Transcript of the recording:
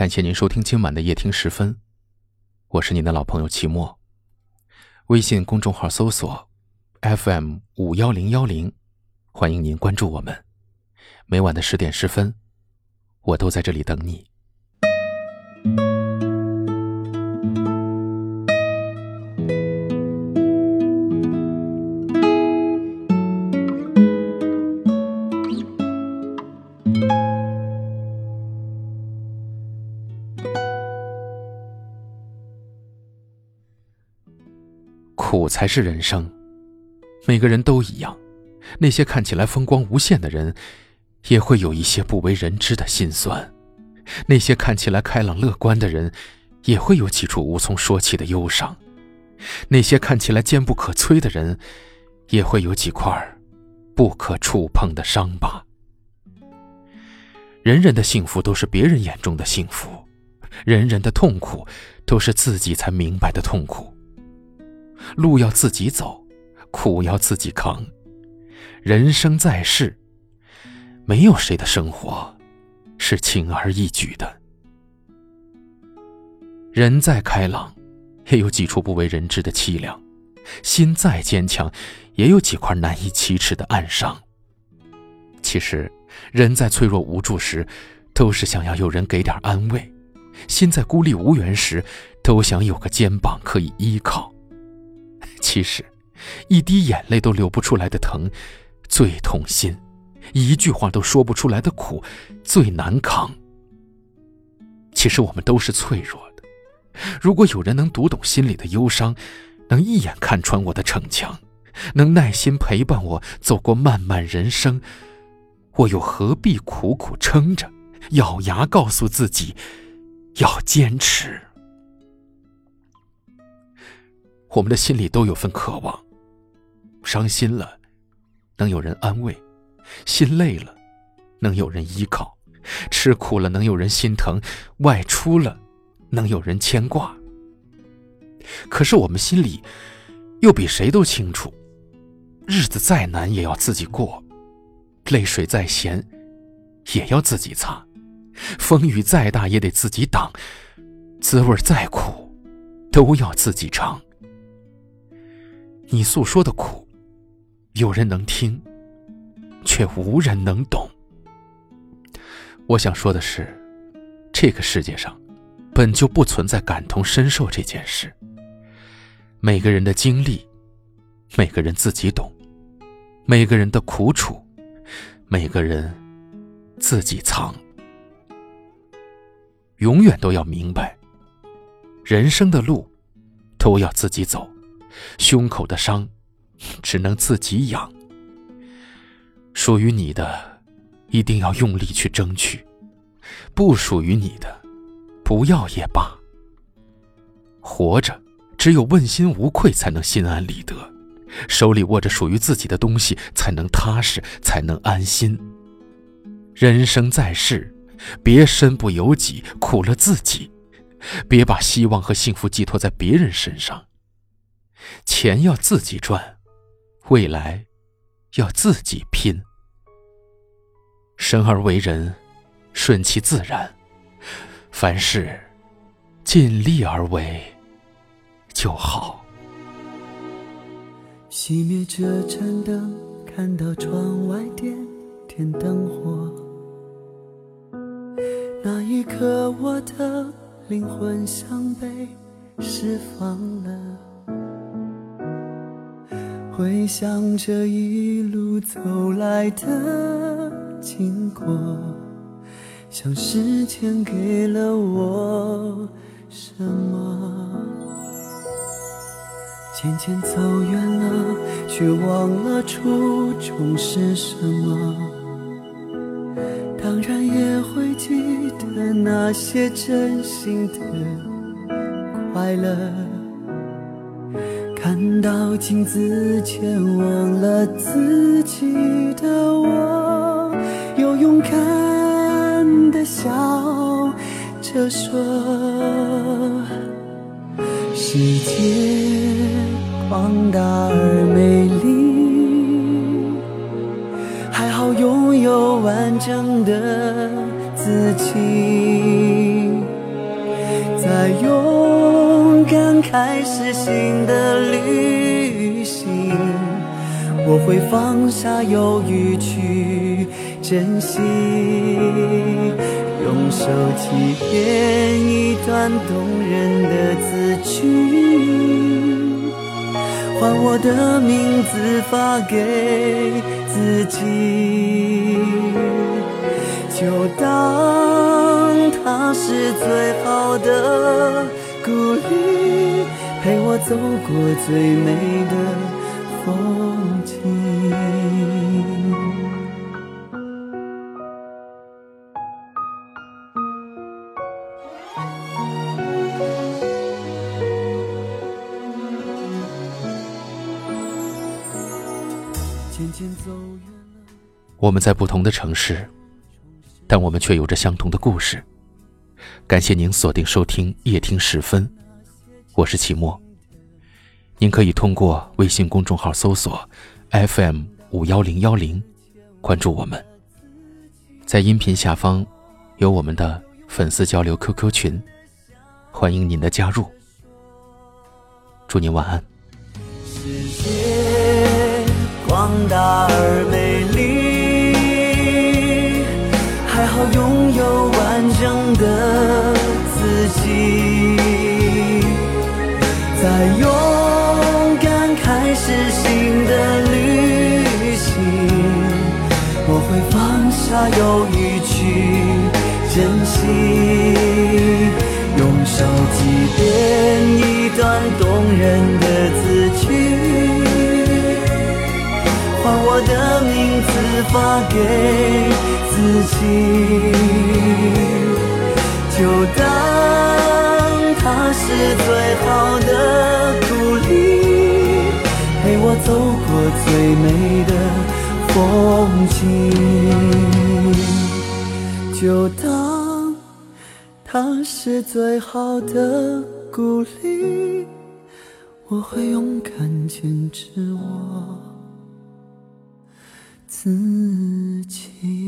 感谢您收听今晚的夜听十分，我是您的老朋友齐墨。微信公众号搜索 FM 五幺零幺零，欢迎您关注我们。每晚的十点十分，我都在这里等你。苦才是人生，每个人都一样。那些看起来风光无限的人，也会有一些不为人知的心酸；那些看起来开朗乐观的人，也会有几处无从说起的忧伤；那些看起来坚不可摧的人，也会有几块不可触碰的伤疤。人人的幸福都是别人眼中的幸福，人人的痛苦都是自己才明白的痛苦。路要自己走，苦要自己扛。人生在世，没有谁的生活是轻而易举的。人再开朗，也有几处不为人知的凄凉；心再坚强，也有几块难以启齿的暗伤。其实，人在脆弱无助时，都是想要有人给点安慰；心在孤立无援时，都想有个肩膀可以依靠。其实，一滴眼泪都流不出来的疼，最痛心；一句话都说不出来的苦，最难扛。其实我们都是脆弱的。如果有人能读懂心里的忧伤，能一眼看穿我的逞强，能耐心陪伴我走过漫漫人生，我又何必苦苦撑着，咬牙告诉自己要坚持？我们的心里都有份渴望，伤心了，能有人安慰；心累了，能有人依靠；吃苦了，能有人心疼；外出了，能有人牵挂。可是我们心里，又比谁都清楚，日子再难也要自己过，泪水再咸，也要自己擦；风雨再大也得自己挡，滋味再苦，都要自己尝。你诉说的苦，有人能听，却无人能懂。我想说的是，这个世界上本就不存在感同身受这件事。每个人的经历，每个人自己懂；每个人的苦楚，每个人自己藏。永远都要明白，人生的路都要自己走。胸口的伤，只能自己养。属于你的，一定要用力去争取；不属于你的，不要也罢。活着，只有问心无愧，才能心安理得；手里握着属于自己的东西，才能踏实，才能安心。人生在世，别身不由己，苦了自己；别把希望和幸福寄托在别人身上。钱要自己赚，未来要自己拼。生而为人，顺其自然，凡事尽力而为就好。熄灭这盏灯，看到窗外点点灯火，那一刻我的灵魂像被释放了。回想这一路走来的经过，像时间给了我什么？渐渐走远了，却忘了初衷是什么。当然也会记得那些真心的快乐。看到镜子前忘了自己的我，又勇敢的笑着说：世界广大而美丽，还好拥有完整的自己。敢开始新的旅行，我会放下犹豫去珍惜，用手机编一段动人的字句，换我的名字发给自己，就当它是最好的。鼓励陪我走过最美的风景。我们在不同的城市，但我们却有着相同的故事。感谢您锁定收听夜听时分，我是齐墨。您可以通过微信公众号搜索 FM 五幺零幺零，关注我们。在音频下方有我们的粉丝交流 QQ 群，欢迎您的加入。祝您晚安。世界大而美放下犹豫去珍惜，用手机编一段动人的字句，换我的名字发给自己，就当它是最好的鼓励。陪我走过最美的风景，就当它是最好的鼓励，我会勇敢坚持我自己。